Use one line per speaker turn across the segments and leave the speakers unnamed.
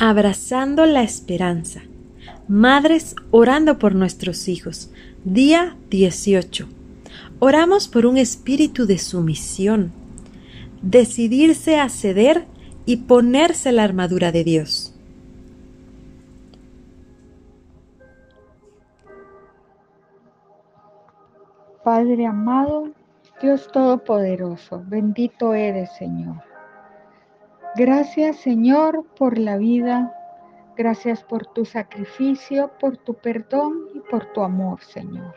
Abrazando la esperanza. Madres orando por nuestros hijos. Día 18. Oramos por un espíritu de sumisión. Decidirse a ceder y ponerse la armadura de Dios.
Padre amado, Dios Todopoderoso, bendito eres, Señor. Gracias, Señor, por la vida. Gracias por tu sacrificio, por tu perdón y por tu amor, Señor.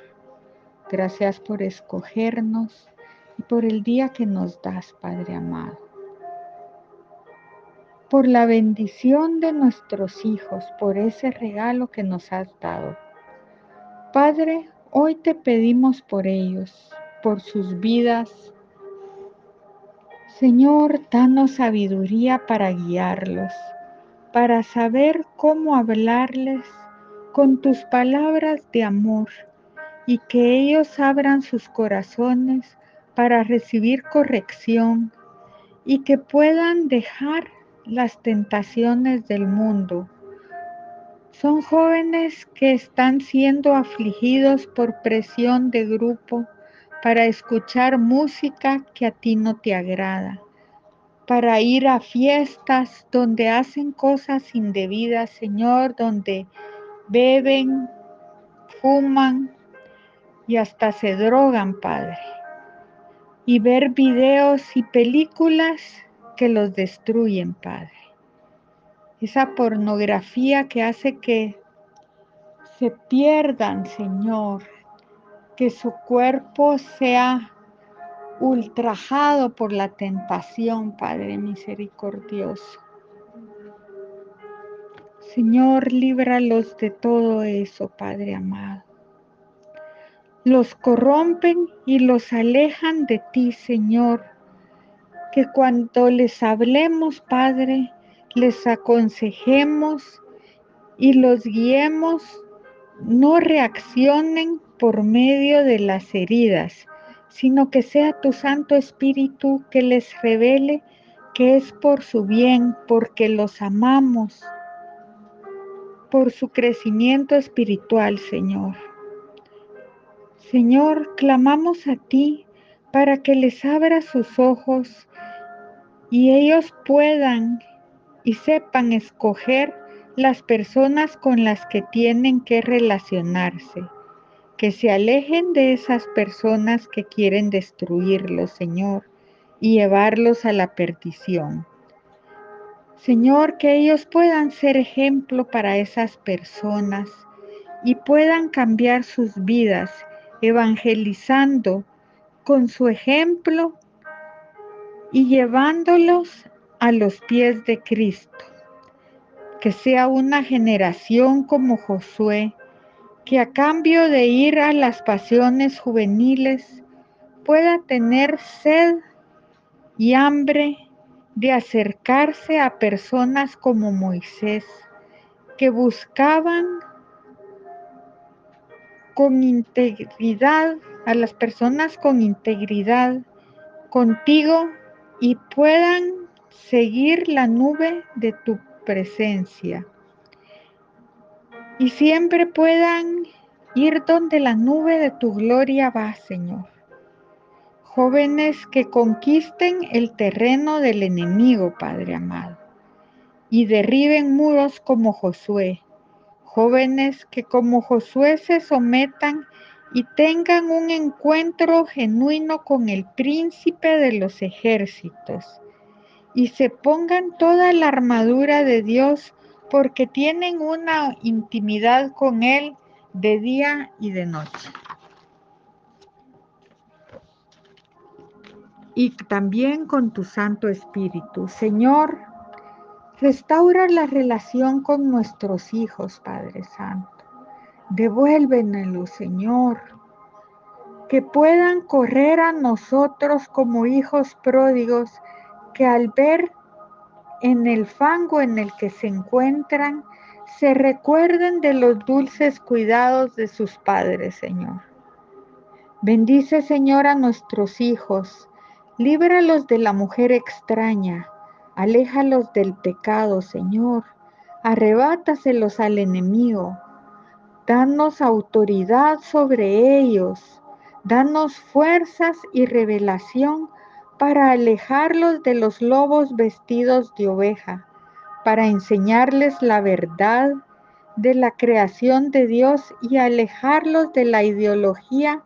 Gracias por escogernos y por el día que nos das, Padre amado. Por la bendición de nuestros hijos, por ese regalo que nos has dado. Padre, hoy te pedimos por ellos, por sus vidas. Señor, danos sabiduría para guiarlos, para saber cómo hablarles con tus palabras de amor y que ellos abran sus corazones para recibir corrección y que puedan dejar las tentaciones del mundo. Son jóvenes que están siendo afligidos por presión de grupo para escuchar música que a ti no te agrada, para ir a fiestas donde hacen cosas indebidas, Señor, donde beben, fuman y hasta se drogan, Padre. Y ver videos y películas que los destruyen, Padre. Esa pornografía que hace que se pierdan, Señor, que su cuerpo sea ultrajado por la tentación, Padre misericordioso. Señor, líbralos de todo eso, Padre amado. Los corrompen y los alejan de ti, Señor. Que cuando les hablemos, Padre, les aconsejemos y los guiemos, no reaccionen por medio de las heridas, sino que sea tu Santo Espíritu que les revele que es por su bien, porque los amamos, por su crecimiento espiritual, Señor. Señor, clamamos a ti para que les abra sus ojos y ellos puedan y sepan escoger las personas con las que tienen que relacionarse que se alejen de esas personas que quieren destruirlos, Señor, y llevarlos a la perdición. Señor, que ellos puedan ser ejemplo para esas personas y puedan cambiar sus vidas evangelizando con su ejemplo y llevándolos a los pies de Cristo. Que sea una generación como Josué, que a cambio de ir a las pasiones juveniles pueda tener sed y hambre de acercarse a personas como Moisés, que buscaban con integridad, a las personas con integridad contigo y puedan seguir la nube de tu presencia y siempre puedan ir donde la nube de tu gloria va, Señor. Jóvenes que conquisten el terreno del enemigo, Padre amado, y derriben muros como Josué. Jóvenes que como Josué se sometan y tengan un encuentro genuino con el príncipe de los ejércitos y se pongan toda la armadura de Dios porque tienen una intimidad con Él de día y de noche. Y también con tu Santo Espíritu. Señor, restaura la relación con nuestros hijos, Padre Santo. Devuélvenlo, Señor. Que puedan correr a nosotros como hijos pródigos que al ver en el fango en el que se encuentran, se recuerden de los dulces cuidados de sus padres, Señor. Bendice, Señor, a nuestros hijos, líbralos de la mujer extraña, aléjalos del pecado, Señor. arrebátaselos al enemigo. Danos autoridad sobre ellos. Danos fuerzas y revelación para alejarlos de los lobos vestidos de oveja, para enseñarles la verdad de la creación de Dios y alejarlos de la ideología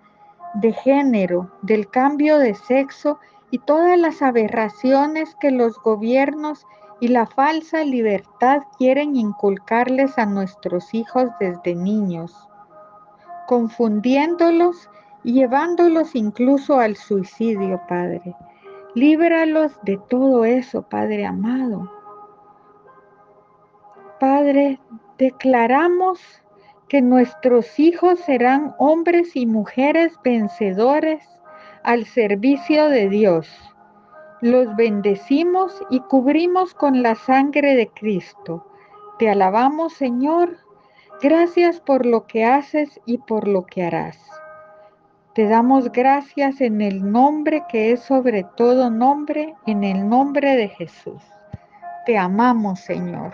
de género, del cambio de sexo y todas las aberraciones que los gobiernos y la falsa libertad quieren inculcarles a nuestros hijos desde niños, confundiéndolos y llevándolos incluso al suicidio, Padre. Líbralos de todo eso, Padre amado. Padre, declaramos que nuestros hijos serán hombres y mujeres vencedores al servicio de Dios los bendecimos y cubrimos con la sangre de Cristo. Te alabamos, Señor. Gracias por lo que haces y por lo que harás. Te damos gracias en el nombre que es sobre todo nombre, en el nombre de Jesús. Te amamos, Señor.